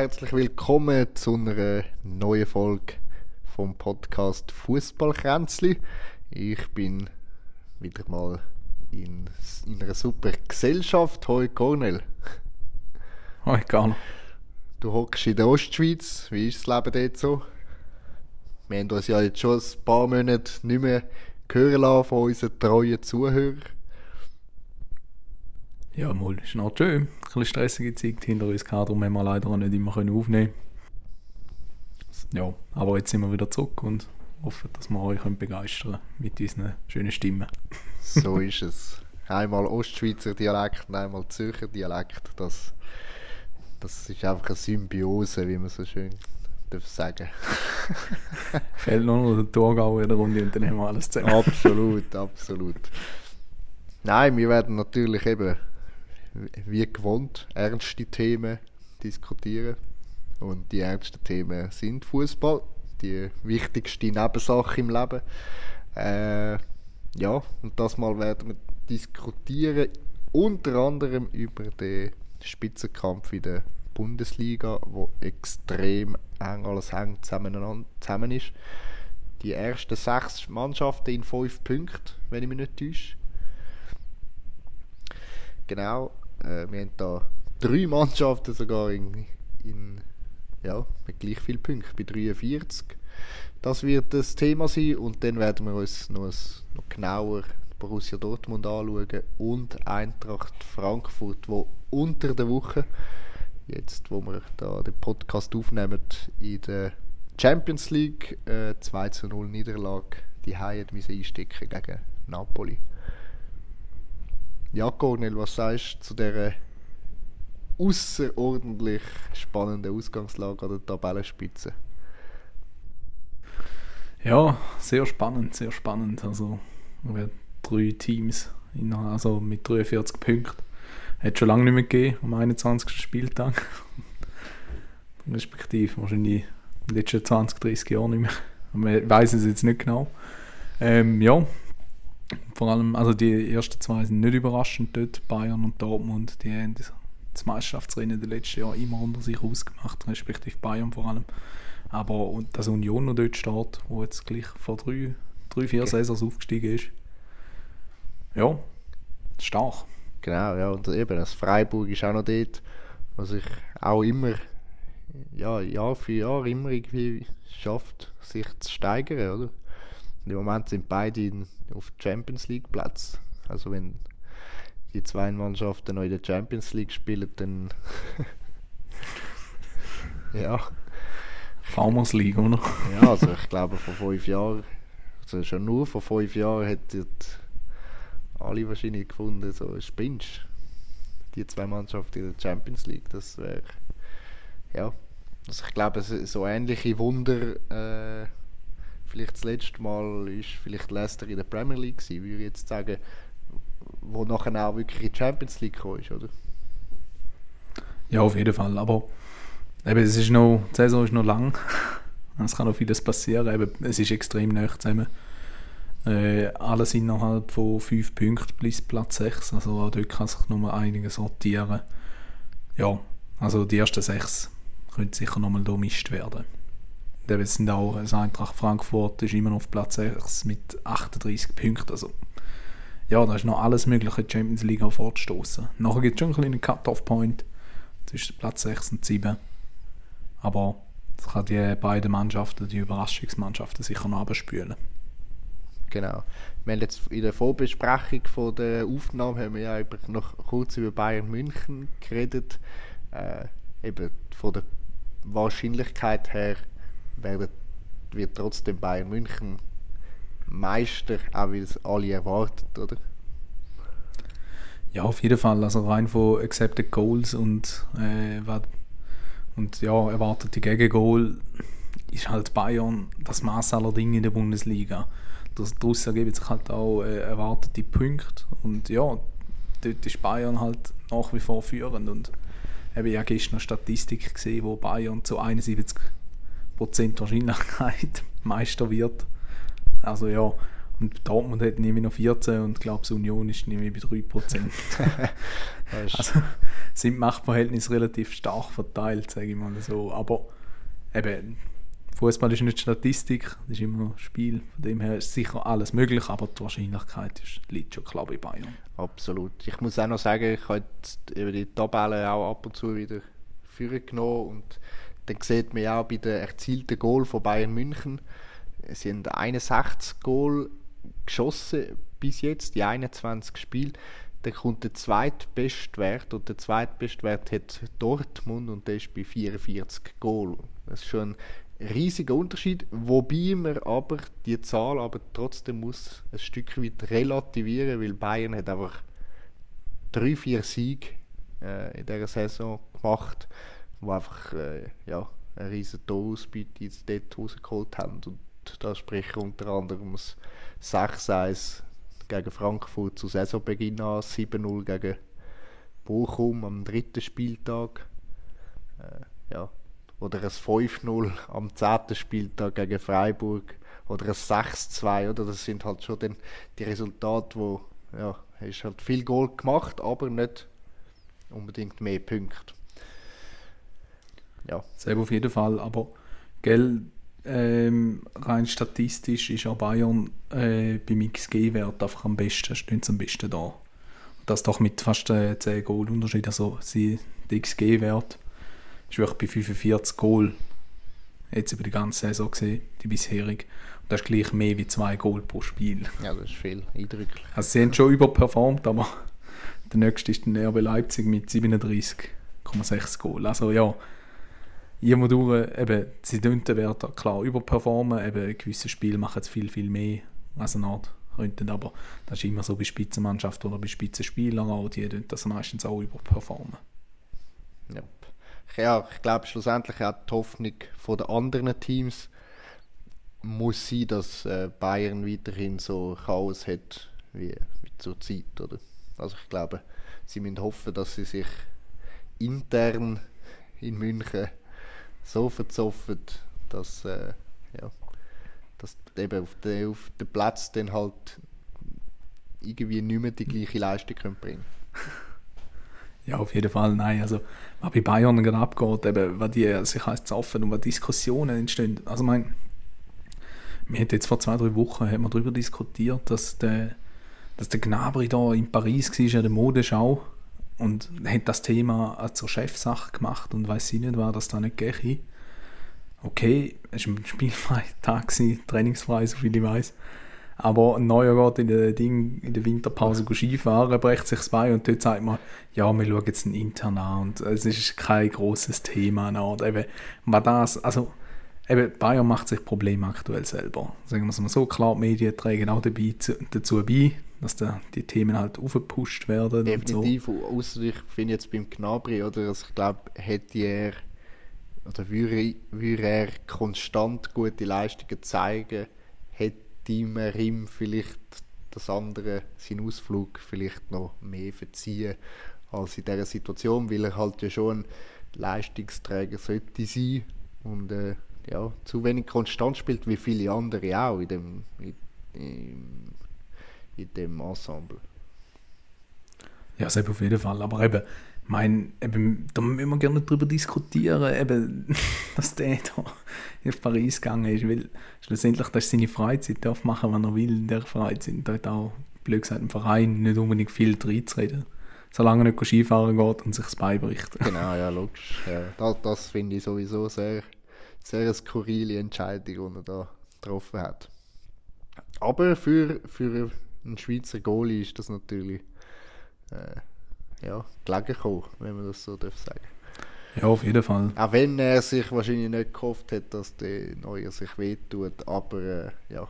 Herzlich willkommen zu einer neuen Folge vom Podcast Fußballkränzli. Ich bin wieder mal in, in einer super Gesellschaft. Hoi Cornel. Hoi Carlo. Du hockst in der Ostschweiz. Wie ist das Leben dort so? Wir haben uns ja jetzt schon ein paar Monate nicht mehr hören lassen von unseren treuen Zuhörern. Ja, mal, ist noch schön. Ein bisschen stressige Zeit hinter uns gehabt, darum haben wir leider auch nicht immer aufnehmen Ja, aber jetzt sind wir wieder zurück und hoffen, dass wir euch begeistern können mit unseren schönen Stimmen. so ist es. Einmal Ostschweizer Dialekt und einmal Zürcher Dialekt. Das, das ist einfach eine Symbiose, wie man so schön darf sagen. Fehlt nur noch der Thurgau in der Runde und dann haben wir alles zusammen. Absolut, absolut. Nein, wir werden natürlich eben wie gewohnt ernste Themen diskutieren. Und die ernsten Themen sind Fußball, die wichtigste Nebensache im Leben. Äh, ja, und das mal werden wir diskutieren, unter anderem über den Spitzenkampf in der Bundesliga, wo extrem eng alles hängt zusammen, zusammen ist. Die ersten sechs Mannschaften in fünf Punkten, wenn ich mich nicht täusche. Genau, äh, wir haben da drei Mannschaften sogar in, in ja, mit gleich vielen Punkten, bei 43. Das wird das Thema sein und dann werden wir uns noch, ein, noch genauer Borussia Dortmund anschauen und Eintracht Frankfurt, wo unter der Woche, jetzt wo wir da den Podcast aufnehmen, in der Champions League äh, 2 zu 0 Niederlage die Haie einstecken gegen Napoli. Ja, Cornel, was sagst du zu dieser außerordentlich spannenden Ausgangslage an der Tabellenspitze? Ja, sehr spannend, sehr spannend. Also, wir drei Teams also mit 43 Punkten. Hat schon lange nicht mehr gegeben, am 21. Spieltag. Respektive wahrscheinlich in den letzten 20, 30 Jahren nicht mehr. Man weiß es jetzt nicht genau. Ähm, ja, vor allem, also die ersten zwei sind nicht überraschend dort, Bayern und Dortmund, die haben das Meisterschaftsrennen der letzten Jahr immer unter sich ausgemacht, respektive Bayern vor allem. Aber und dass Union noch dort steht, wo jetzt gleich vor drei, drei vier okay. Saisons aufgestiegen ist, ja, stark. Genau, ja, und eben das Freiburg ist auch noch dort, was ich auch immer, ja, Jahr für Jahr immer irgendwie schafft, sich zu steigern, oder? Im Moment sind beide in, auf Champions League Platz. Also wenn die zwei Mannschaften noch in der Champions League spielen, dann ja. Farmers League, oder? ja, also ich glaube vor fünf Jahren, also schon nur vor fünf Jahren hätten alle wahrscheinlich gefunden, so spinnst die zwei Mannschaften in der Champions League, das wäre ja, also ich glaube so ähnliche Wunder äh, vielleicht das letzte Mal ist vielleicht Leicester in der Premier League gewesen, würde ich jetzt sagen, wo nachher auch wirklich in die Champions League gekommen ist, oder? Ja, auf jeden Fall, aber eben, es ist noch, die Saison ist noch lang, es kann noch vieles passieren, eben, es ist extrem nah zusammen. Äh, alles innerhalb von 5 Punkten bis Platz 6, also auch dort kann sich noch einiges sortieren. Ja, also die ersten 6 können sicher nochmal durchmischt werden. Es sind auch, das Eintracht Frankfurt ist immer noch auf Platz 6 mit 38 Punkten. Also, ja, da ist noch alles Mögliche, die Champions League auch vorzustoßen. Nachher gibt es schon einen kleinen Cut-Off-Point zwischen Platz 6 und 7. Aber das kann die beiden Mannschaften, die Überraschungsmannschaften, sicher noch abspülen. Genau. Wir haben jetzt in der Vorbesprechung von der Aufnahme haben wir ja noch kurz über Bayern München geredet. Äh, eben von der Wahrscheinlichkeit her wird trotzdem Bayern München Meister, auch wie es alle erwartet, oder? Ja, auf jeden Fall. Also rein von Accepted Goals und, äh, und ja, erwartete Gegengol ist halt Bayern das Maß aller Dinge in der Bundesliga. Daraus ergeben sich halt auch äh, erwartete Punkte. Und ja, dort ist Bayern halt nach wie vor führend. Und habe ja gestern eine Statistik gesehen, wo Bayern zu 71 Wahrscheinlichkeit Meister wird. Also ja, Und Dortmund hat nämlich noch 14 und ich glaube, Union ist nämlich bei 3%. also sind Machtverhältnisse relativ stark verteilt, sage ich mal so. Aber eben, Fußball ist nicht Statistik, das ist immer Spiel. Von dem her ist sicher alles möglich, aber die Wahrscheinlichkeit ist, liegt schon klar bei Bayern. Absolut. Ich muss auch noch sagen, ich habe die Tabelle auch ab und zu wieder führen genommen und dann sieht man auch bei den erzielten Goal von Bayern München, sie haben 61 Goal geschossen bis jetzt, die 21 Spiele. Dann kommt der zweitbeste Wert und der zweitbeste Wert hat Dortmund und der ist bei 44 Goal. Das ist schon ein riesiger Unterschied, wobei man aber die Zahl aber trotzdem muss ein Stück weit relativieren, weil Bayern hat einfach drei, vier Siege äh, in dieser Saison gemacht, wo einfach äh, ja, eine riesige Torausbeute jetzt dort rausgeholt haben und da spricht unter anderem das 6-1 gegen Frankfurt zu Saisonbeginn an, 7-0 gegen Bochum am dritten Spieltag. Äh, ja. Oder ein 5-0 am zehnten Spieltag gegen Freiburg. Oder ein 6-2. Oder? Das sind halt schon dann die Resultate, wo ja, hast halt viel Goal gemacht, aber nicht unbedingt mehr Punkte. Ja. Selber auf jeden Fall, aber gell, ähm, rein statistisch ist auch Bayern äh, beim XG-Wert einfach am besten, stehen sie am besten da. Das doch mit fast äh, 10 Goal Unterschied. Also sie, der XG-Wert ist wirklich bei 45 Goal jetzt über die ganze Saison gesehen, die bisherige. Und das ist gleich mehr wie 2 Goal pro Spiel. Ja, das ist viel, eindrücklich. Also sie haben schon überperformt, aber der nächste ist der RB Leipzig mit 37,6 Goal. Also ja, immer durch, eben, sie den Wert klar überperformen, eben gewisse Spiele machen es viel, viel mehr als eine Art könnten, aber das ist immer so bei Spitzenmannschaften oder bei Spitzenspielern auch, die das meistens auch überperformen. Ja, ja ich glaube schlussendlich auch die Hoffnung von den anderen Teams muss sein, dass äh, Bayern weiterhin so Chaos hat wie, wie zur Zeit, oder? Also ich glaube, sie müssen hoffen, dass sie sich intern in München so verzopft, dass, äh, ja, dass eben auf den, auf den Platz dann halt irgendwie nicht mehr die gleiche Leistung können bringen Ja, auf jeden Fall, nein. Also, was bei Bayern gerade abgeht, eben, was die sich als zoffen und was Diskussionen entstehen. Also, mein, wir hatten jetzt vor zwei, drei Wochen haben wir darüber diskutiert, dass der, dass der Gnabry da in Paris war, an der Modeschau und hat das Thema zur Chefsache gemacht und weiß nicht, war das da nicht gehe. Okay, es war ein spielfreier Tag, trainingsfrei, so viel ich weiß. Aber ein Neuer geht in der, Ding, in der Winterpause Skifahren, brecht sich das Bein und dort sagt man, ja, wir schauen jetzt ein intern an und es ist kein großes Thema. Und eben, was das, also, eben, Bayern macht sich Probleme aktuell selber. Sagen wir es mal so, klar, die Medien tragen auch dabei, dazu bei, dass da die Themen halt aufgepusht werden. Definitiv, so. außer ich finde jetzt beim Gnabry, oder, also ich glaube, hätte er oder würde, würde er konstant gute Leistungen zeigen, hätte man ihm vielleicht das andere, seinen Ausflug vielleicht noch mehr verziehen als in dieser Situation, weil er halt ja schon ein Leistungsträger sollte sein und äh, ja, zu wenig konstant spielt, wie viele andere auch in dem, in, in dem Ensemble. Ja, selbst auf jeden Fall. Aber eben, mein, eben, da müssen wir gerne darüber diskutieren, eben, dass der da in Paris gegangen ist, weil schlussendlich das ist seine Freizeit, darf machen, was er will in der Freizeit. Da hat auch, blöd gesagt, im Verein nicht unbedingt viel reinzureden. Solange er nicht Skifahren geht und sich das Bein bricht. Genau, ja, logisch. Ja, das, das finde ich sowieso sehr, sehr eine skurrile Entscheidung, die er da getroffen hat. Aber für, für einen Schweizer Goalie ist das natürlich äh, ja, gelegen gekommen, wenn man das so darf sagen ja, auf jeden Fall. Auch wenn er sich wahrscheinlich nicht gehofft hat, dass der Neue sich wehtut, aber äh, ja.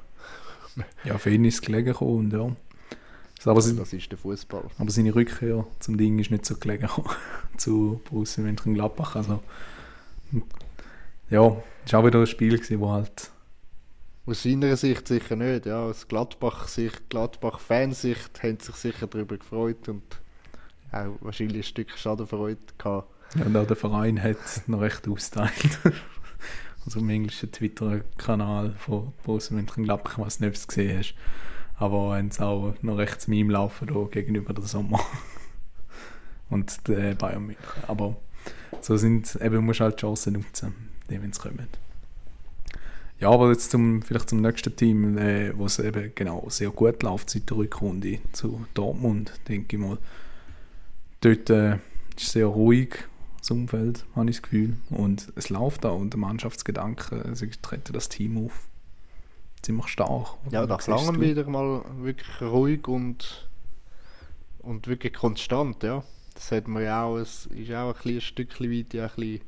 ja, für ihn ist es gelegen gekommen, ja. Aber also, das ist der Fußball. Aber seine Rückkehr zum Ding ist nicht so gelegen zu Borussia Mönchengladbach. Also, ja, es war auch wieder ein Spiel, gewesen, wo halt aus seiner Sicht sicher nicht. Ja, aus Gladbach-Sicht, Gladbach-Fansicht haben sich sicher darüber gefreut und auch wahrscheinlich ein Stück Schadenfreude gehabt. Ja, und auch der Verein hat noch recht austeilt. also im englischen Twitter-Kanal von Borussia Mönchengladbach, was du nicht gesehen hast. Aber haben es auch noch rechts Meme laufen da gegenüber der Sommer. Und der Bayern München. Aber so sind eben, musst du halt Chancen nutzen, wenn sie kommen. Ja, aber jetzt zum, vielleicht zum nächsten Team, äh, wo es eben genau sehr gut läuft seit der Rückrunde zu Dortmund, denke ich mal. Dort äh, ist sehr ruhig, das Umfeld, habe ich das Gefühl. Und es läuft auch und der Mannschaftsgedanke, sie treten das Team auf. Ziemlich stark. Ja, nach langem wieder mal wirklich ruhig und, und wirklich konstant, ja. Das hat man ja auch, es ist auch ein, ein Stückchen weit ja, ein bisschen,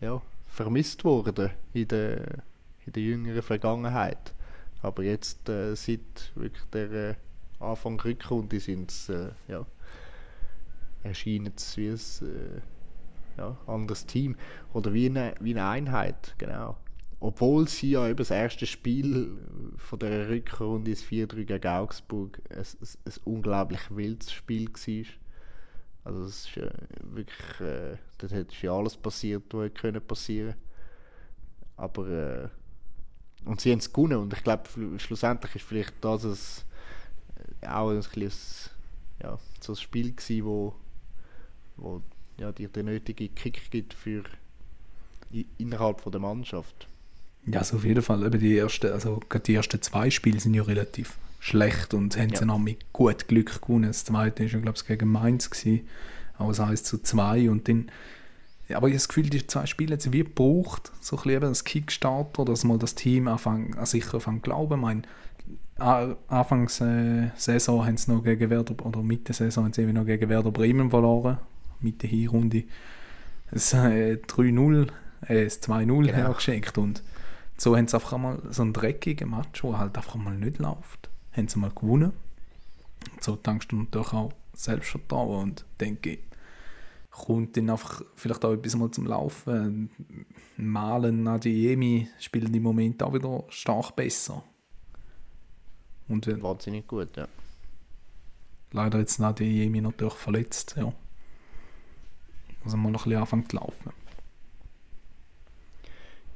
ja, vermisst worden in der in der jüngeren Vergangenheit. Aber jetzt, äh, seit wirklich der äh, Anfang Rückrunde, sind es, äh, ja, erscheint es wie ein äh, ja, anderes Team oder wie eine, wie eine Einheit, genau. Obwohl sie ja eben das erste Spiel von der Rückrunde, das 4-3 gegen Augsburg, ein, ein, unglaublich wildes Spiel war. Also es ist äh, wirklich, äh, dort ist ja alles passiert, was hätte passieren Aber äh, und sie haben es gewonnen und ich glaube, schlussendlich ist vielleicht das ein, äh, auch ein, kleines, ja, so ein Spiel gewesen, wo, wo ja, dir den nötigen Kick gibt für innerhalb von der Mannschaft. Ja, also auf jeden Fall. Eben die, ersten, also die ersten zwei Spiele sind ja relativ schlecht und haben ja. sie noch mit gut Glück gewonnen. Das zweite war glaube ich, gegen Mainz, gewesen, aber es 1 zu 2 und dann ja, aber ich habe das Gefühl, die zwei Spiele haben wie gebraucht, so ein bisschen als Kickstarter, dass mal das Team anfängt, an sich anfängt glauben. Ich meine, Anfangs äh, Saison haben sie noch gegen Werder, oder Mitte Saison haben sie noch gegen Werder Bremen verloren, Mitte Hinrunde. Es äh, 3-0, äh, 2-0 genau. hergeschenkt und so haben sie einfach mal so einen dreckigen Match, der halt einfach mal nicht läuft, haben sie mal gewonnen. So tankst du natürlich auch Selbstvertrauen und denke, kommt dann einfach vielleicht auch etwas mal zum Laufen. Malen, Adiemi spielen im Moment auch wieder stark besser. Und, äh, Wahnsinnig gut, ja. Leider jetzt Adiemi natürlich verletzt, ja. Also mal noch ein bisschen anfangen zu laufen.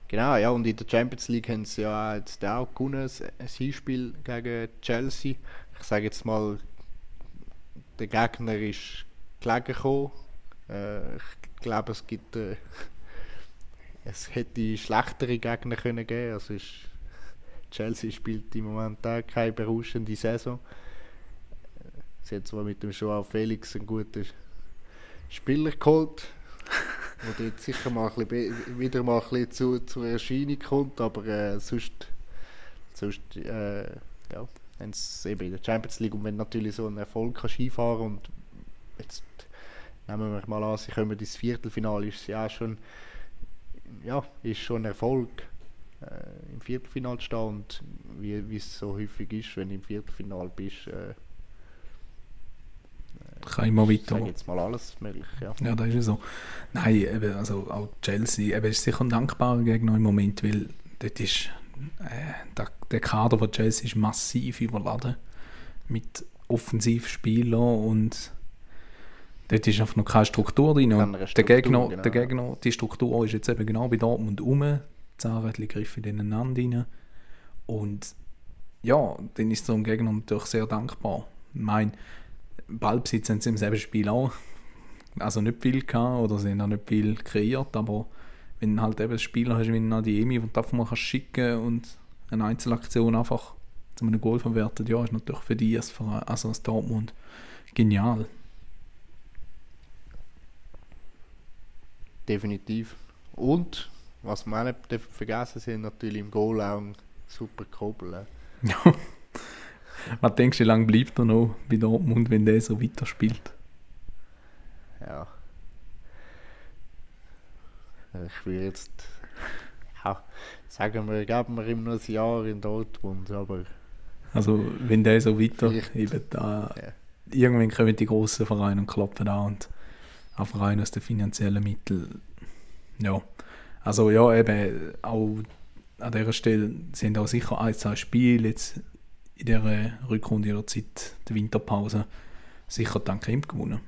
Genau, ja, und in der Champions League haben sie ja jetzt auch gewonnen, ein Hinspiel gegen Chelsea. Ich sage jetzt mal, der Gegner ist gelegen gekommen, äh, ich glaube, es gibt. Äh, es hätte schlechtere Gegner können geben. Also ist, Chelsea spielt im Moment auch keine berauschende Saison. Sie hat zwar mit dem Joao Felix einen guten Spieler geholt, der dort sicher mal ein bisschen, wieder mal ein bisschen zu, zur Erscheinung kommt, aber äh, sonst, sonst äh, ja, wenn es eben in der Champions League und wenn natürlich so ein Erfolg kann Skifahren und jetzt nehmen wir mal an, sie kommen ins Viertelfinale, ist ja schon, ja, ist schon ein Erfolg, äh, im Viertelfinale zu stehen und wie, wie es so häufig ist, wenn du im Viertelfinale bist, äh, kann immer weiter. Ich jetzt mal alles möglich, ja. Ja, das ist so. Nein, eben, also auch Chelsea, eben ist sicher ein dankbarer Gegner im Moment, weil dort ist äh, der, der Kader von Chelsea ist massiv überladen mit Offensivspielern und Dort ist einfach noch keine Struktur drin. Und Struktur, der, Gegner, genau. der Gegner, die Struktur ist jetzt eben genau bei Dortmund um. Die Zahnrädchen griffen ineinander rein. Und ja, dann ist so ein Gegner natürlich sehr dankbar. Ich meine, Ballbesitz haben sie im selben Spiel auch. Also nicht viel gehabt oder sie haben auch nicht viel kreiert, aber wenn du halt eben einen Spieler hast wie Nadiemi, du einfach mal schicken und eine Einzelaktion einfach zu einem Goal verwertet, ja, ist natürlich für die als, also als Dortmund genial. Definitiv. Und, was wir auch nicht vergessen sind, natürlich im Goal auch ein super Kobel. Was denkst du, wie lange bleibt er noch bei Dortmund, wenn der so weiterspielt? Ja. Ich will jetzt ja, sagen wir, geben wir ihm noch ein Jahr in Dortmund, aber... Also, wenn der so weiter eben da... Ja. Irgendwann kommen die grossen Vereine und klopfen an und einfach rein aus den finanziellen Mitteln. Ja, also ja, eben auch an dieser Stelle sind auch sicher ein, zwei Spiele jetzt in dieser Rückrunde oder Zeit der Winterpause sicher dank ihm gewonnen.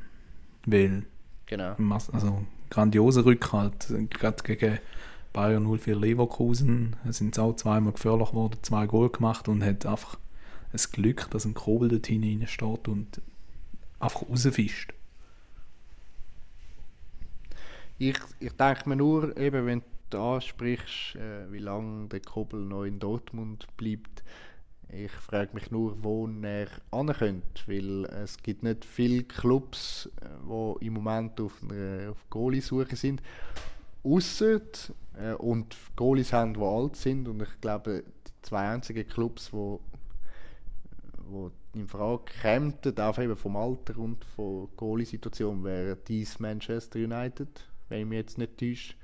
Weil, genau. also grandioser Rückhalt, gerade gegen Bayern 04 Leverkusen sind sie auch zweimal gefährlich geworden, zwei Goal gemacht und hat einfach ein Glück, dass ein Kobel dort hinein steht und einfach rausfischt. Ich, ich denke mir nur, eben, wenn du ansprichst, äh, wie lange der Kobel noch in Dortmund bleibt, ich frage mich nur, wo er könnte, weil es gibt nicht viele Clubs, die äh, im Moment auf, einer, auf Goalie-Suche sind. Ausser äh, und Goalies haben, die alt sind und ich glaube, die zwei einzigen Clubs, die wo in Frage kämen, auch eben vom Alter und von Goalie-Situation, wäre dies Manchester United, wenn ich mich jetzt nicht täusche,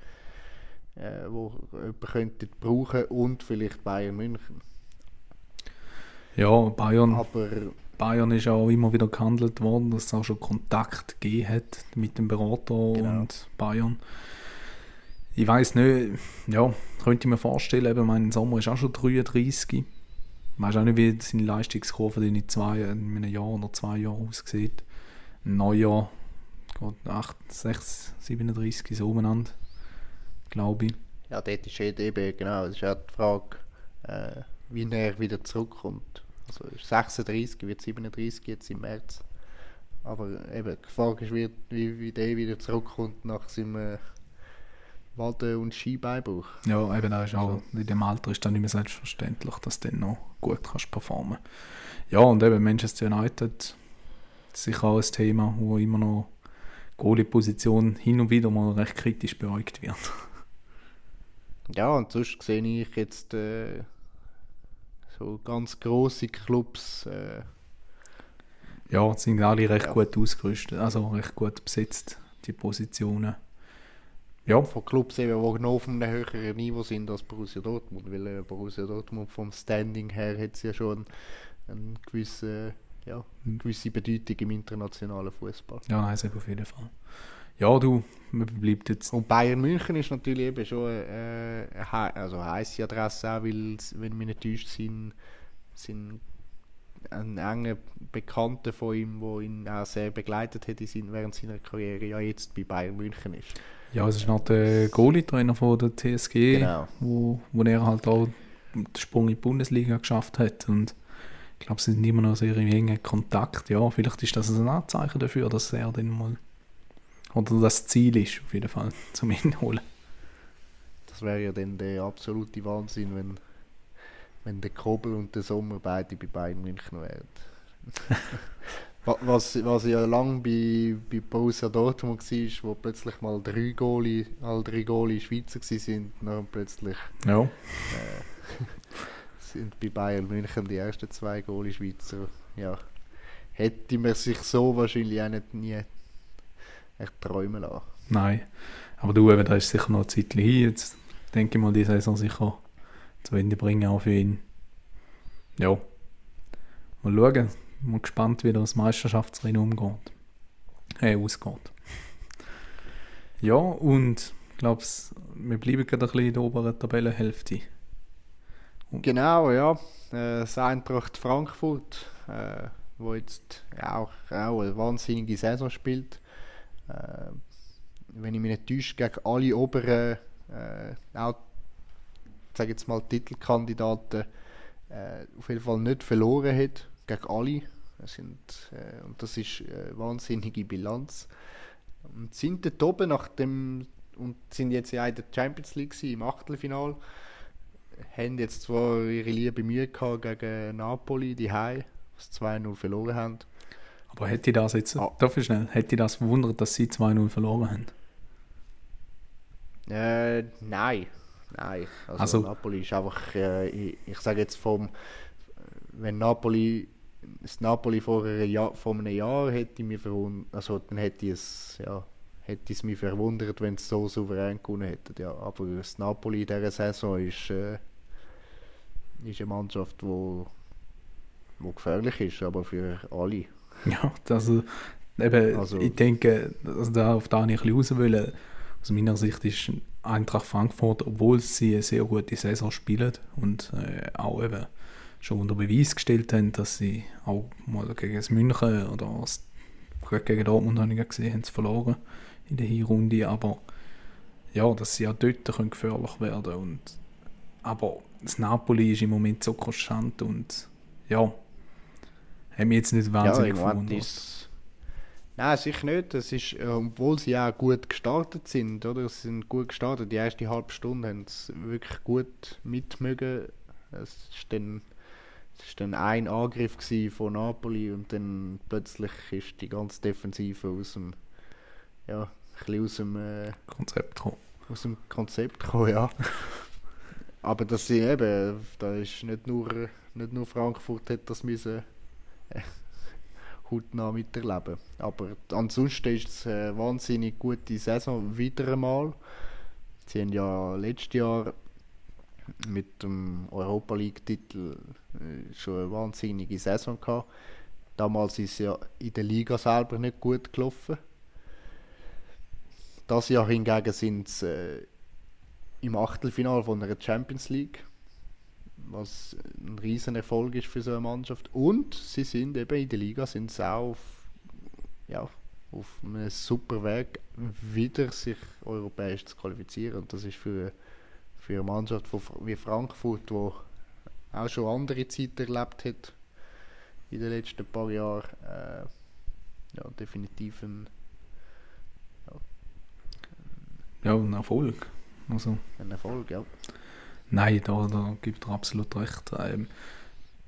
äh, wo jemand könnte brauchen und vielleicht Bayern München. Ja, Bayern, Aber Bayern ist auch immer wieder gehandelt worden, dass es auch schon Kontakt gegeben hat mit dem Berater Genau. und Bayern. Ich weiß nicht, ja, könnte ich mir vorstellen, eben, mein Sommer ist auch schon 33. Ich weiß auch nicht, wie seine Leistungskurve in, zwei, in einem Jahr oder zwei Jahren aussieht. Ein Neujahr, geht 8, 6, 37 so umeinander, glaube ich. ja, dort ist eben, genau, das ist auch die Frage, äh, wie er wieder zurückkommt. Also er ist 36, wird 37 jetzt im März. Aber eben, die Frage ist, wie, wie, der wieder zurückkommt nach seinem äh, Wade- und Skibeinbruch. Ja, eben, da ist auch, Also- in dem Alter ist dann nicht mehr selbstverständlich, dass du dann noch gut kannst performen Ja, und eben Manchester United, sicher auch ein Thema, wo immer noch Goalie-Position hin und wieder mal recht kritisch beäugt wird. Ja, und sonst sehe ich jetzt äh, so ganz große Clubs. Äh, Ja, sind alle recht Ja. gut ausgerüstet, also recht gut besetzt, die Positionen. Ja, von Clubs, eben, die noch auf einem höheren Niveau sind als Borussia Dortmund. Weil äh, Borussia Dortmund vom Standing her hat ja schon eine gewisse, ja, eine gewisse Bedeutung im internationalen Fußball. ja, nein, sehr auf jeden Fall. Ja, du, mir bleibt jetzt. Und Bayern München ist natürlich eben schon äh, eine hei- also eine heisse Adresse, auch, weil, wenn wir nicht täuscht, sind, sind ein enger Bekannter von ihm, der ihn auch sehr begleitet hat während seiner Karriere, ja jetzt bei Bayern München ist. Ja, es ist noch der Goalie-Trainer von der TSG, Genau. wo, wo er halt auch den Sprung in die Bundesliga geschafft hat. Und ich glaube, sie sind immer noch sehr im engen Kontakt. Ja, vielleicht ist das ein Anzeichen dafür, dass er dann mal. Oder das Ziel ist, auf jeden Fall, zum ihn holen. Das wäre ja dann der absolute Wahnsinn, wenn, wenn der Kobel und der Sommer beide bei Bayern München wären. Wa- was, was ja lange bei, bei Borussia Dortmund war, wo plötzlich mal drei Goalie, alle drei Goalie Schweizer waren, dann plötzlich Ja, sind bei Bayern München die ersten zwei Goalie Schweizer. Ja, hätte man sich so wahrscheinlich auch nicht nie echt träumen lassen. nein. Aber du, eben, da ist sicher noch ein Zeit hin. Jetzt denke ich mal, die Saison sicher zu Ende bringen, auch für ihn. Ja. Mal schauen. Mal gespannt, wie das Meisterschaftsrennen umgeht. Äh, ausgeht. Ja, und ich glaube, wir bleiben gerade ein bisschen in der oberen Tabellenhälfte. Genau, ja. Äh, Das Eintracht Frankfurt, äh, wo jetzt auch, auch eine wahnsinnige Saison spielt. Äh, wenn ich mich nicht täusche, gegen alle oberen, äh, auch, sage jetzt mal, Titelkandidaten äh, auf jeden Fall nicht verloren hat. Gegen alle. Sind, äh, und das ist eine wahnsinnige Bilanz. Und sind dort oben nach dem und sind jetzt ja in der Champions League im Achtelfinale haben jetzt zwar ihre liebe Mühe gehabt gegen Napoli, die Hai, was 2-0 verloren haben. Aber hätte ich das jetzt, Ah. darf ich schnell, hätte ich das verwundert, dass sie 2-0 verloren haben? Äh, nein. Nein. Also, Also- Napoli ist einfach, äh, ich, ich sage jetzt vom, wenn Napoli, das Napoli vor, einem Jahr, vor einem Jahr hätte mich verwundert, also dann hätte ich es, ja, hätte es mich verwundert, wenn es so souverän gewonnen hätte. Ja, aber das Napoli in dieser Saison ist, äh, ist eine Mannschaft, die wo, wo gefährlich ist, aber für alle. Ja, das, äh, eben, Also- ich denke, also da, auf da bisschen raus will, aus meiner Sicht ist Eintracht Frankfurt, obwohl sie eine sehr gute Saison spielen und äh, auch eben schon unter Beweis gestellt haben, dass sie auch mal gegen das München oder das, gegen Dortmund habe ich gesehen, haben sie verloren in der Hinrunde, aber ja, dass sie auch dort können gefährlich werden und aber das Napoli ist im Moment so konstant und ja, Haben mich jetzt nicht wahnsinnig ja, verwundert. ist Nein, sicher nicht. Das ist, äh, obwohl sie auch gut gestartet sind, oder? Sie sind gut gestartet. Die erste halbe Stunde haben sie wirklich gut mitmögen. Es ist dann, es ist dann ein Angriff von Napoli und dann plötzlich ist die ganze Defensive aus dem, ja, ein bisschen aus dem, äh, Konzept gekommen. aus dem Konzept gekommen, ja. Aber das sie eben, da ist nicht nur, nicht nur Frankfurt hat das müssen äh, hautnah miterleben. Aber ansonsten ist es eine wahnsinnig gute Saison wieder einmal. Sie haben ja letztes Jahr mit dem Europa League-Titel äh, schon eine wahnsinnige Saison gehabt. Damals ist es ja in der Liga selber nicht gut gelaufen. Das Jahr hingegen sind sie äh, im Achtelfinale von einer Champions League, was ein riesen Erfolg ist für so eine Mannschaft. Und sie sind eben in der Liga sind sie auch auf, ja, auf einem super Weg, wieder sich europäisch zu qualifizieren. Und das ist für, für eine Mannschaft wie Frankfurt, wo auch schon andere Zeiten erlebt hat in den letzten paar Jahren, äh, ja, definitiv ein, Ja, ein Erfolg. Also, ein Erfolg. Ja. nein, da, da gibt er absolut recht. Ähm,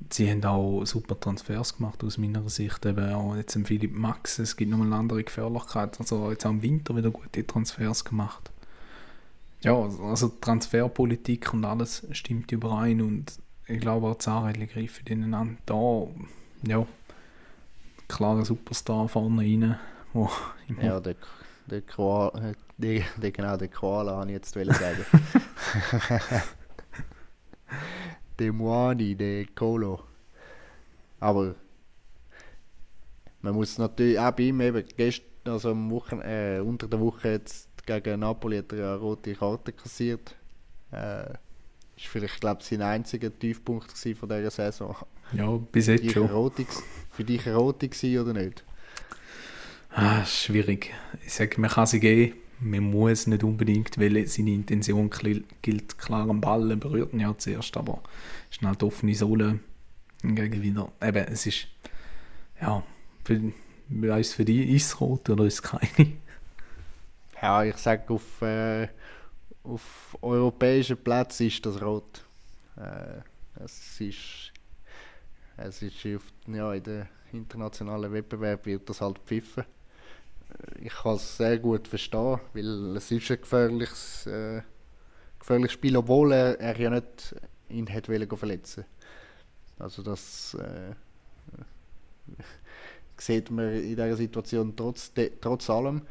sie haben auch super Transfers gemacht aus meiner Sicht. Eben auch jetzt im Philipp Max, es gibt nochmal eine andere Gefährlichkeit. Also jetzt auch im Winter wieder gute Transfers gemacht. Ja, also Transferpolitik und alles stimmt überein und ich glaube auch Anregeln greifen ineinander. Da, ja, klarer Superstar vorne rein, wo Ja, der, der Koala, der, der, genau, der Koala habe ich jetzt sagen. der Moani, der Colo. Aber man muss natürlich auch bei ihm eben gestern, also am Wochen, äh, unter der Woche jetzt gegen Napoli hat er ja eine rote Karte kassiert. Äh, ist vielleicht, glaube ich, sein einziger Tiefpunkt von dieser Saison. ja, bis jetzt schon. g's- für dich eine rote oder nicht? Ah, schwierig. Ich sage, man kann sie geben, man muss nicht unbedingt, weil seine Intention gilt klar am Ball, er berührt ihn ja zuerst, aber es ist halt offene Sohle hingegen wieder. Eben, es ist, ja, für, weiss für dich, ist es rot oder ist es keine? Ja, ich sage, auf, äh, auf europäischen Plätzen ist das rot. Äh, es ist, es ist ja, in den internationalen Wettbewerb wird das halt pfiffen. Äh, Ich kann es sehr gut verstehen, weil es ist ein gefährliches, äh, gefährliches Spiel, obwohl er, er ja nicht ihn go verletzen. Also das äh, sieht man in dieser Situation trotz, de, trotz allem.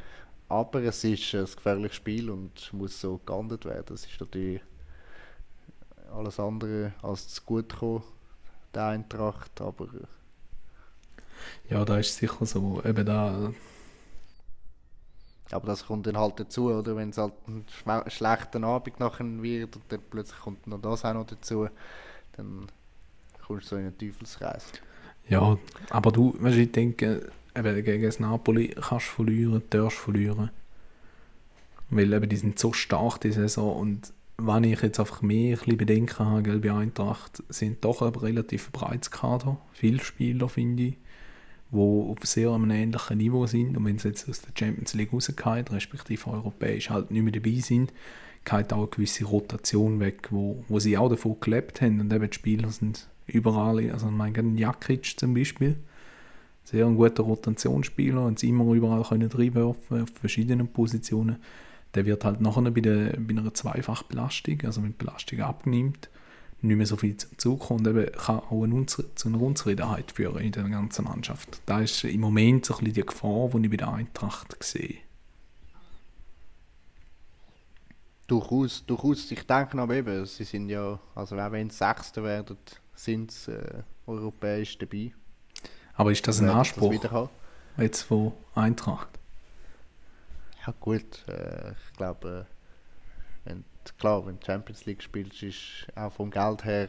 Aber es ist ein gefährliches Spiel und muss so geahndet werden. Das ist natürlich alles andere als zu gut kommen, der Eintracht. Aber Ja, da ist es sicher so. Eben da, Aber das kommt dann halt dazu, oder? Wenn es halt ein schme- schlechter Abend nachher wird und dann plötzlich kommt noch das auch noch dazu, dann kommst du so in einen Teufelskreis. ja, aber du, weißt, ich denke, eben gegen das Napoli kannst du verlieren, darfst verlieren. Weil eben die sind so stark die Saison und wenn ich jetzt einfach mehr ein Bedenken habe, gell, bei Eintracht, sind doch ein relativ breites Kader, viele Spieler finde ich, die auf sehr einem ähnlichen Niveau sind und wenn sie jetzt aus der Champions League rausgehen, respektive europäisch halt nicht mehr dabei sind, geht auch eine gewisse Rotation weg, wo, wo sie auch davon gelebt haben und eben die Spieler sind überall, also ich meine, Jakic zum Beispiel, sehr ein guter Rotationsspieler und sie immer überall können reinwerfen auf verschiedenen Positionen. Der wird halt nachher bei, der, bei einer Zweifachbelastung, also die Belastung abnimmt, nicht mehr so viel zum Zug kommt, eben kann auch eine Unzre zu einer Unzufriedenheit führen in der ganzen Mannschaft. Da ist im Moment so ein bisschen die Gefahr, die ich bei der Eintracht sehe. Durchaus, durchaus. Ich denke aber eben, sie sind ja, also wenn sie Sechster werden, sind sie äh, europäisch dabei. Aber ist das ein Anspruch haben. jetzt von Eintracht? Ja gut, äh, ich glaube, äh, klar, wenn du Champions League spielst, ist auch vom Geld her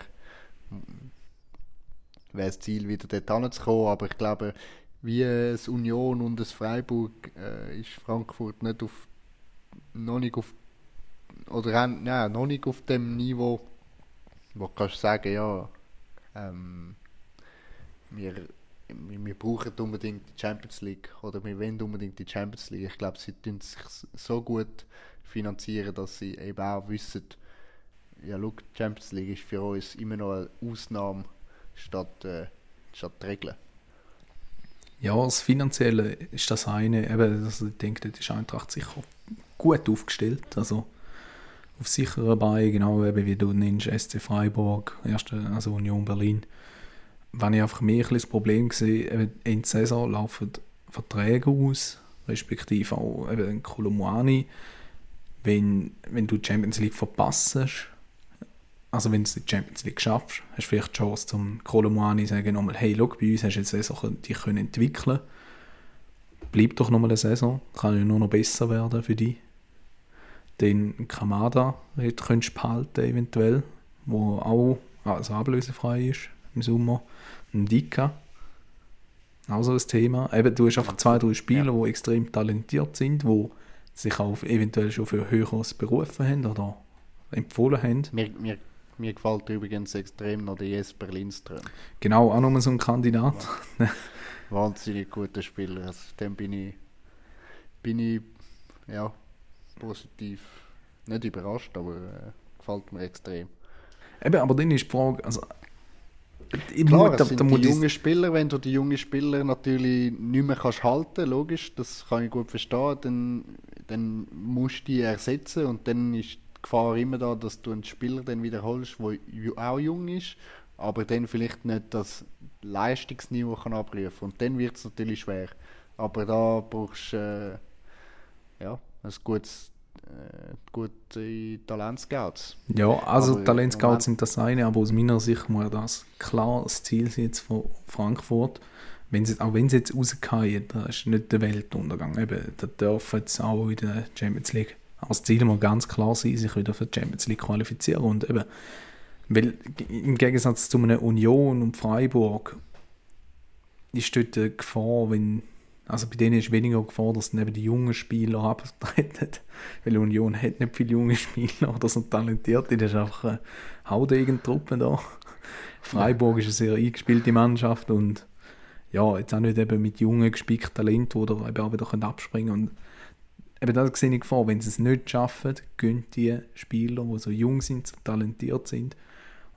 wäre das Ziel, wieder dort hinzukommen, aber ich glaube, wie das Union und das Freiburg äh, ist Frankfurt nicht auf, noch nicht auf, oder haben- noch nicht auf dem Niveau, wo du sagen, ja, ähm, wir, wir, brauchen unbedingt die Champions League oder wir wollen unbedingt die Champions League. Ich glaube, sie tun sich so gut finanzieren, dass sie eben auch wissen, ja, look, die Champions League ist für uns immer noch eine Ausnahme statt, äh, statt die Regel. Ja, das Finanzielle ist das eine. Eben, also ich denke, das ist Eintracht sicher gut aufgestellt. Also auf sicheren Beinen, genau eben wie du nennst, SC Freiburg, erste, also Union Berlin. Wenn ich einfach mehr ein das Problem gesehen, in der Saison laufen Verträge aus, respektive auch eben Kolomwani. Wenn, wenn du die Champions League verpasst, also wenn du die Champions League schaffst, hast du vielleicht die Chance zum Kolomwani zu sagen, nochmal, hey, schau, bei uns hast du eine Saison die können entwickeln Bleib doch nochmal eine Saison, kann ja nur noch besser werden für dich. Den Kamada könntest du behalten eventuell, wo auch also ablösefrei ist im Sommer. Ein Dika, auch so ein Thema. Eben, du hast einfach zwei, drei Spieler, ja. die extrem talentiert sind, die sich auch eventuell schon für Höheres berufen haben oder empfohlen haben. Mir, mir, mir gefällt übrigens extrem noch der Jesper Lindström. Genau, auch nochmal so ein Kandidat. Wahnsinnig guter Spieler. Also, dem bin ich, bin ich ja, positiv, nicht überrascht, aber äh, gefällt mir extrem. Eben, aber dann ist die Frage, also Klar, muss, es sind die jungen Spieler, wenn du die jungen Spieler natürlich nicht mehr kannst halten, logisch, das kann ich gut verstehen, dann, dann musst du die ersetzen und dann ist die Gefahr immer da, dass du einen Spieler dann wiederholst, der auch jung ist, aber dann vielleicht nicht das Leistungsniveau kann abrufen und dann wird es natürlich schwer. Aber da brauchst du äh, ja, ein gutes gute Talentscouts. Ja, also Talentscouts sind das eine, aber aus meiner Sicht muss das klar das Ziel sein jetzt von Frankfurt. Wenn sie, auch wenn sie jetzt rausgehen, das ist nicht der Weltuntergang. Eben, da dürfen jetzt auch in der Champions League als Ziel muss ganz klar sein, sich wieder für die Champions League qualifizieren. Und eben, weil im Gegensatz zu einer Union und Freiburg ist dort die Gefahr, wenn also bei denen ist weniger Gefahr, dass neben die jungen Spieler abtreten. Weil Union hat nicht viele junge Spieler oder so talentiert. Das ist einfach eine Haudegen-Truppe da. Freiburg ist eine sehr eingespielte Mannschaft und ja, jetzt auch nicht eben mit jungen, gespickten Talenten, die da eben auch wieder abspringen können. Und eben da sehe ich Gefahr, wenn sie es nicht schaffen, gehen die Spieler, die so jung sind, so talentiert sind,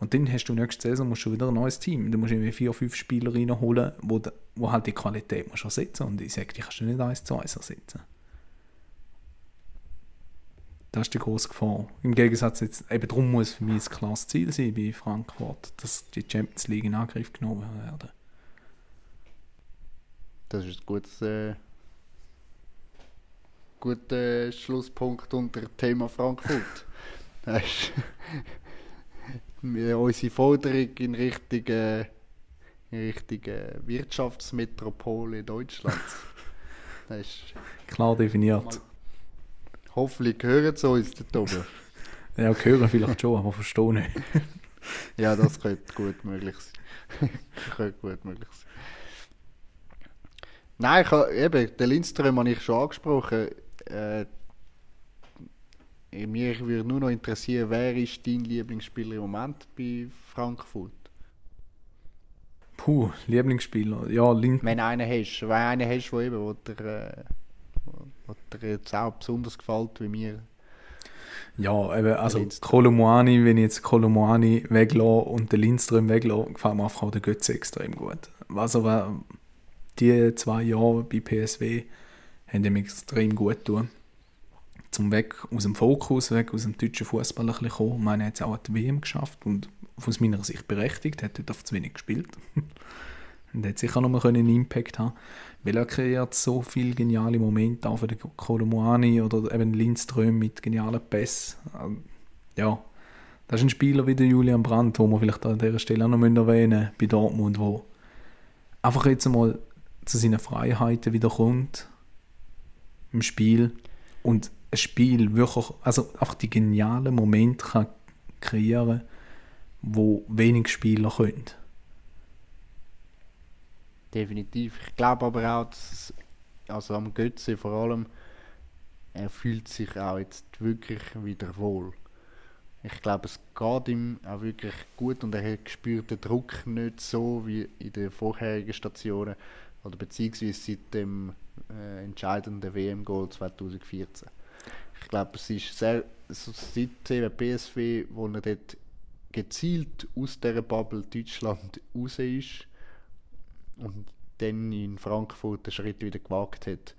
und dann hast du nächste Saison musst du wieder ein neues Team. Du musst irgendwie vier, fünf Spieler reinholen, wo, wo halt die Qualität musst ersetzen Und ich sage, die kannst du nicht eins zu eins ersetzen. Das ist die große Gefahr. Im Gegensatz jetzt, eben darum muss für mich ein klares Ziel sein bei Frankfurt, dass die Champions League in Angriff genommen werden. Das ist ein gutes, äh, guter Schlusspunkt unter Thema Frankfurt. unsere Forderung in Richtung, äh, äh, Wirtschaftsmetropole Deutschlands. das ist Klar definiert. Hoffentlich hören sie uns dort oben. ja, hören vielleicht schon, aber verstehen nicht. ja, das könnte gut möglich sein. könnte gut möglich sein. Nein, ich habe, eben, den Lindström habe ich schon angesprochen. Äh, mich würde nur noch interessieren, wer ist dein Lieblingsspieler im Moment bei Frankfurt? Puh, Lieblingsspieler. Ja, Lind Wenn einen hast, wenn einen hast, der eben, wo dir, äh, wo dir jetzt auch besonders gefällt wie mir. Ja, eben, also Kolomoani, wenn ich jetzt Kolomoani weglasse und den Lindström weglasse, gefällt mir einfach auch der Götze extrem gut. Also die zwei Jahre bei PSW haben ihm extrem gut getan zum weg aus dem Fokus, weg aus dem deutschen Fußball ein bisschen kommen. Er hat es auch an die WM geschafft und aus meiner Sicht berechtigt, hat dort auf zu wenig gespielt. und hat sicher noch mal einen Impact haben weil er kreiert so viele geniale Momente, auch für den Kolomoani oder eben Lindström mit genialen Pässen. Ähm, ja, das ist ein Spieler wie der Julian Brandt, wo wir vielleicht an dieser Stelle auch noch erwähnen müssen, bei Dortmund, wo einfach jetzt einmal zu seinen Freiheiten wieder kommt im Spiel und ein Spiel wirklich, also einfach die genialen Momente kann kreieren wo wenig Spieler können. Definitiv. Ich glaube aber auch, dass es, also am Götze vor allem, er fühlt sich auch jetzt wirklich wieder wohl. ich glaube, es geht ihm auch wirklich gut und er spürt den Druck nicht so wie in den vorherigen Stationen oder beziehungsweise seit dem äh, entscheidenden WM-Goal 2014. Ich glaube, es ist sehr, also seit eben PSV, wo er dort gezielt aus dieser Bubble Deutschland raus ist und dann in Frankfurt den Schritt wieder gewagt hat,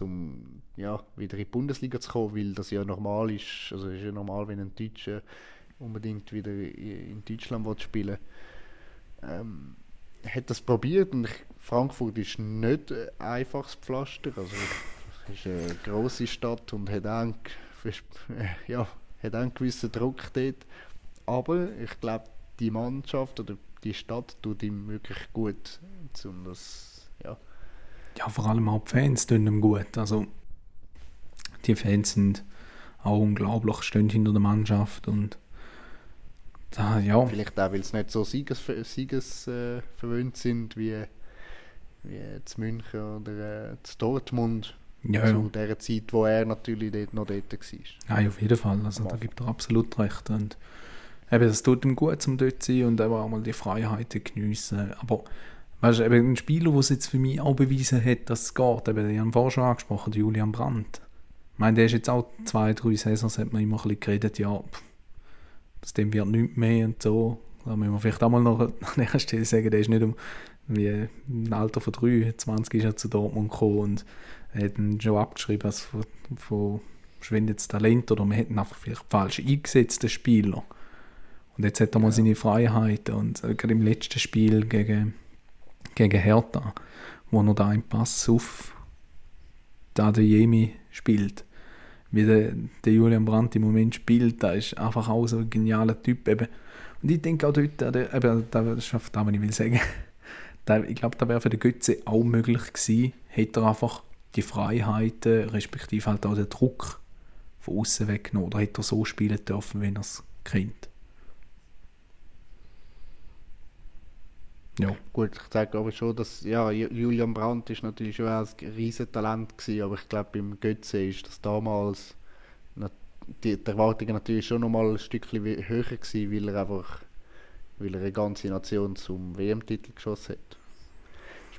um ja, wieder in die Bundesliga zu kommen, weil das ja normal ist. Also ist ja normal, wenn ein Deutscher unbedingt wieder in Deutschland spielen will. Ähm, hat das probiert und Frankfurt ist nicht ein einfaches Pflaster. Also ist eine große Stadt und hat auch, einen, ja, hat auch einen gewissen Druck dort. Aber ich glaube, die Mannschaft oder die Stadt tut ihm wirklich gut, um das, ja. Ja, vor allem auch die Fans tun ihm gut. Also die Fans sind auch unglaublich, stehen hinter der Mannschaft und da, ja. Vielleicht auch, weil sie nicht so siegesverwöhnt Sieges, äh, sind wie, wie zu München oder äh, zu Dortmund. Ja, zu ja. der Zeit, wo er natürlich dort noch dort war. Ja, auf jeden Fall. Also, da gibt er absolut recht. Und eben, es tut ihm gut, um dort zu sein und eben auch mal die Freiheiten geniessen. Aber weißt du, eben ein Spieler, der es jetzt für mich auch bewiesen hat, dass es geht, eben, ich habe vorhin schon angesprochen, Julian Brandt. Ich meine, der ist jetzt auch zwei, drei Saisons, hat man immer ein bisschen geredet, ja, pff, aus dem wird nichts mehr und so. Da müssen wir vielleicht auch mal noch an der Stelle sagen, der ist nicht um, wie im Alter von 23 ist er zu Dortmund gekommen und hat ihn schon abgeschrieben als von, von verschwindendes Talent oder man hat ihn einfach vielleicht falsch eingesetzt, den Spieler. Und jetzt hat er mal ja. seine Freiheit und äh, gerade im letzten Spiel gegen, gegen Hertha, wo er da einen Pass auf Adeyemi spielt, wie der, der Julian Brandt im Moment spielt, da ist einfach auch so ein genialer Typ. Eben. Und ich denke auch dort, eben, das ist das, was ich will sagen. Da, ich glaube, da wäre für den Götze auch möglich gewesen, hätte er einfach die Freiheiten, respektive halt auch den Druck von außen weggenommen. Oder hätte er so spielen dürfen, wenn er es kennt. Ja. Gut, ich sage aber schon, dass ja, Julian Brandt ist natürlich schon ein Riesentalent gewesen, aber ich glaube beim Götze ist das damals die, die Erwartungen natürlich schon noch mal ein Stückchen höher gewesen, weil er einfach weil er eine ganze Nation zum WM-Titel geschossen hat.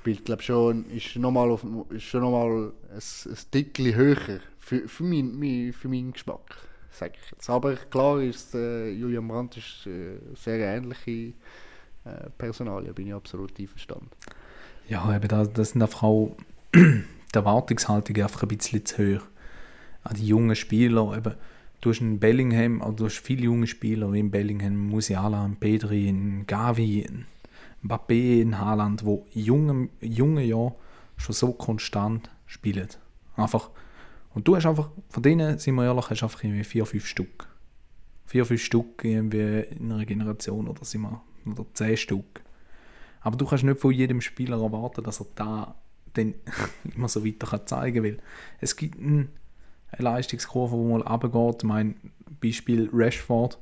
Spielt glaube schon ist noch mal auf, ist schon noch mal ein, ein Stückchen höher für, für, mein, für meinen Geschmack, sage ich jetzt. Aber klar ist äh, Julian Brandt ist äh, sehr ähnliche äh, Personalien, bin ich absolut einverstanden. Ja, eben das, das sind einfach auch die Erwartungshaltung einfach ein bisschen zu hoch an die jungen Spieler. Eben, du hast in Bellingham, oder du hast viele junge Spieler wie in Bellingham, Musiala, Pedri, Gavi, Mbappé, in Haaland, wo junge, junge Jahr schon so konstant spielen. Einfach. Und du hast einfach, von denen, sind wir ehrlich, hast einfach irgendwie vier, fünf Stück. Vier, fünf Stück irgendwie in einer Generation oder sind wir oder zehn Stück. Aber du kannst nicht von jedem Spieler erwarten, dass er da dann immer so weiter kann zeigen will. Es gibt eine Leistungskurve, die mal runtergeht. Mein Beispiel Rashford,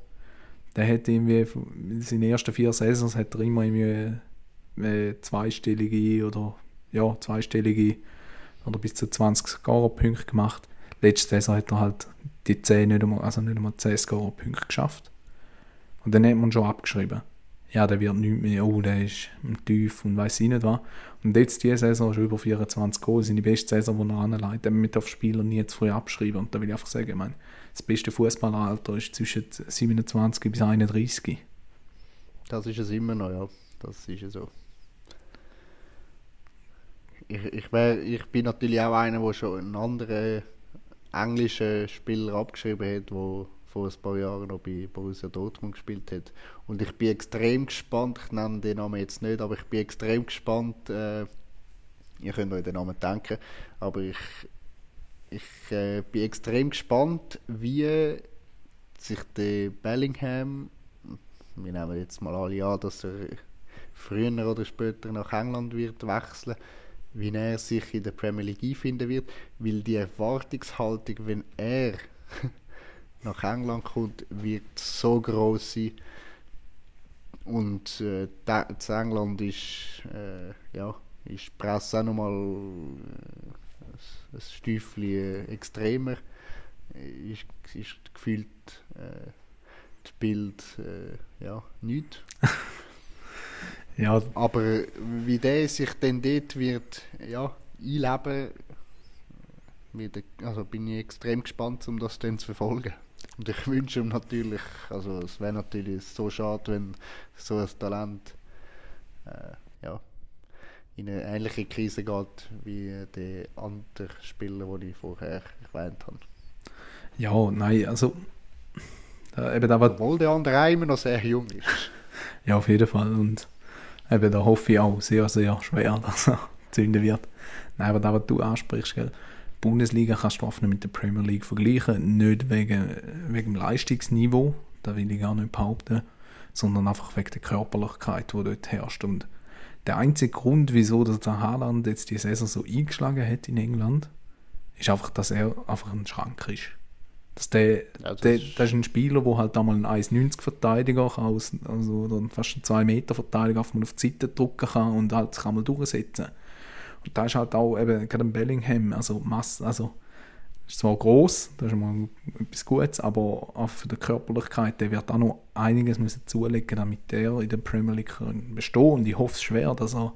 der hat irgendwie in seinen ersten vier Saisons hat er immer irgendwie äh, zweistellige oder ja, zweistellige oder bis zu 20 Scorerpunkte gemacht. Letzte Saison hat er halt die 10 nicht einmal, also nicht einmal 10 Scorerpunkte geschafft. Und dann hat man schon abgeschrieben ja, der wird nicht mehr, oh, der ist im Tief und weiß ich nicht was. Und jetzt diese Saison schon über 24 Goal, sind die beste Saison, die er anleitet. Man darf Spieler nie zu früh abschreiben. Und da will ich einfach sagen, ich meine, das beste Fußballalter ist zwischen 27 bis 31. Das ist es immer noch, ja. Das ist es so. Ich, ich, wär, ich bin natürlich auch einer, der schon einen anderen englischen Spieler abgeschrieben hat, der vor ein paar Jahren noch bei Borussia Dortmund gespielt hat. Und ich bin extrem gespannt, ich nenne den Namen jetzt nicht, aber ich bin extrem gespannt, äh, ihr könnt euch den Namen denken, aber ich, ich äh, bin extrem gespannt, wie sich der Bellingham, wir nehmen jetzt mal alle an, dass er früher oder später nach England wird wechseln, wie er sich in der Premier League einfinden wird, weil die Erwartungshaltung, wenn er nach England kommt, wird so groß sein. Und äh, in England ist, äh, ja, ist die Presse auch nochmal äh, ein Stüfchen äh, extremer. Ist, ist gefühlt äh, Bild, äh, ja, nichts. Ja, Aber wie der sich dann dort wird ja, einleben, wird, also bin ich extrem gespannt, um das dann zu verfolgen. Und ich wünsche ihm natürlich, also es wäre natürlich so schade, wenn so ein Talent äh, ja, in eine ähnliche Krise geht wie der andere Spieler, den ich vorher erwähnt habe. ja, nein, also da, eben da, was Obwohl der andere immer noch sehr jung ist. Ja, auf jeden Fall. Und eben, da hoffe ich auch sehr, sehr schwer, dass er zünden wird. Nein, aber das, was du ansprichst, gell? die Bundesliga kannst du oft nicht mit der Premier League vergleichen. Nicht wegen, wegen dem Leistungsniveau, da will ich gar nicht behaupten, sondern einfach wegen der Körperlichkeit, die dort herrscht. Und der einzige Grund, wieso dass der Haaland jetzt die Saison so eingeschlagen hat in England, ist einfach, dass er einfach ein Schrank ist. Dass der, Ja, das der, ist- das ist ein Spieler, der halt einmal einen 1,90 Verteidiger kann, aus, also oder fast einen 2 Meter Verteidiger auf, die Seite drücken kann und halt sich einmal durchsetzen. Und da ist halt auch eben gerade Bellingham, also Mass, also ist zwar groß, das ist mal etwas Gutes, aber auch für die Körperlichkeit, der wird auch noch einiges müssen zulegen, damit der in der Premier League bestehen. Und ich hoffe es schwer, dass er,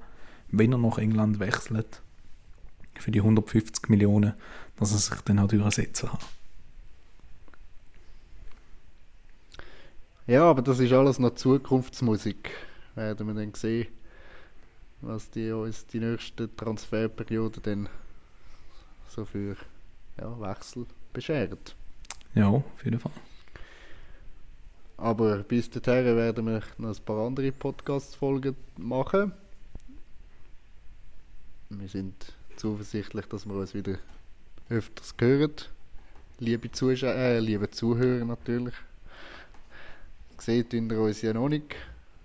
wenn er nach England wechselt, für die 150 Millionen, dass er sich dann auch durchsetzen kann. Ja, aber das ist alles noch Zukunftsmusik. Werden wir dann sehen, was die uns die nächsten Transferperioden dann so für ja, Wechsel beschert. Ja, auf jeden Fall. Aber bis dahin werden wir noch ein paar andere Podcast-Folgen machen. Wir sind zuversichtlich, dass wir uns wieder öfters hören. Liebe Zuschauer, äh, liebe Zuhörer natürlich. Seht ihr uns ja noch nicht.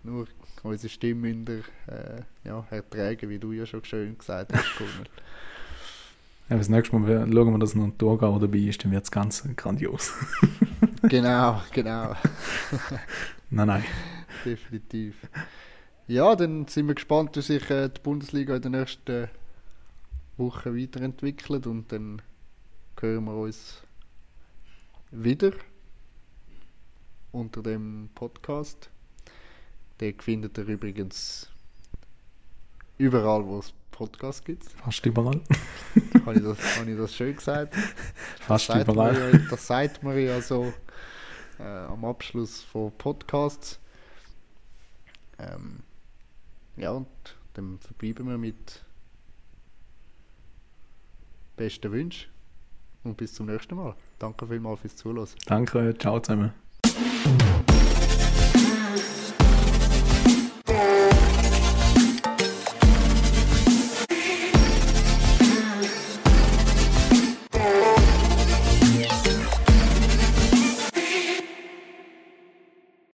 Nur unsere Stimme in der äh, ja, ertragen, wie du ja schon schön gesagt hast. Gunnar. Ja, das nächste Mal schauen wir, dass noch ein Torgau dabei ist, dann wird es ganz grandios. genau, genau. nein, nein. Definitiv. Ja, dann sind wir gespannt, wie sich äh, die Bundesliga in den nächsten Wochen weiterentwickelt und dann hören wir uns wieder unter dem Podcast. Den findet ihr übrigens überall, wo es Podcasts gibt. Fast überall. Habe ich, das- habe ich das schön gesagt? Fast man überall. ja, das sagt man ja so äh, am Abschluss von Podcasts. Ähm, ja, und dann verbleiben wir mit besten Wünschen und bis zum nächsten Mal. Danke vielmals fürs Zuhören. Danke, ciao zusammen.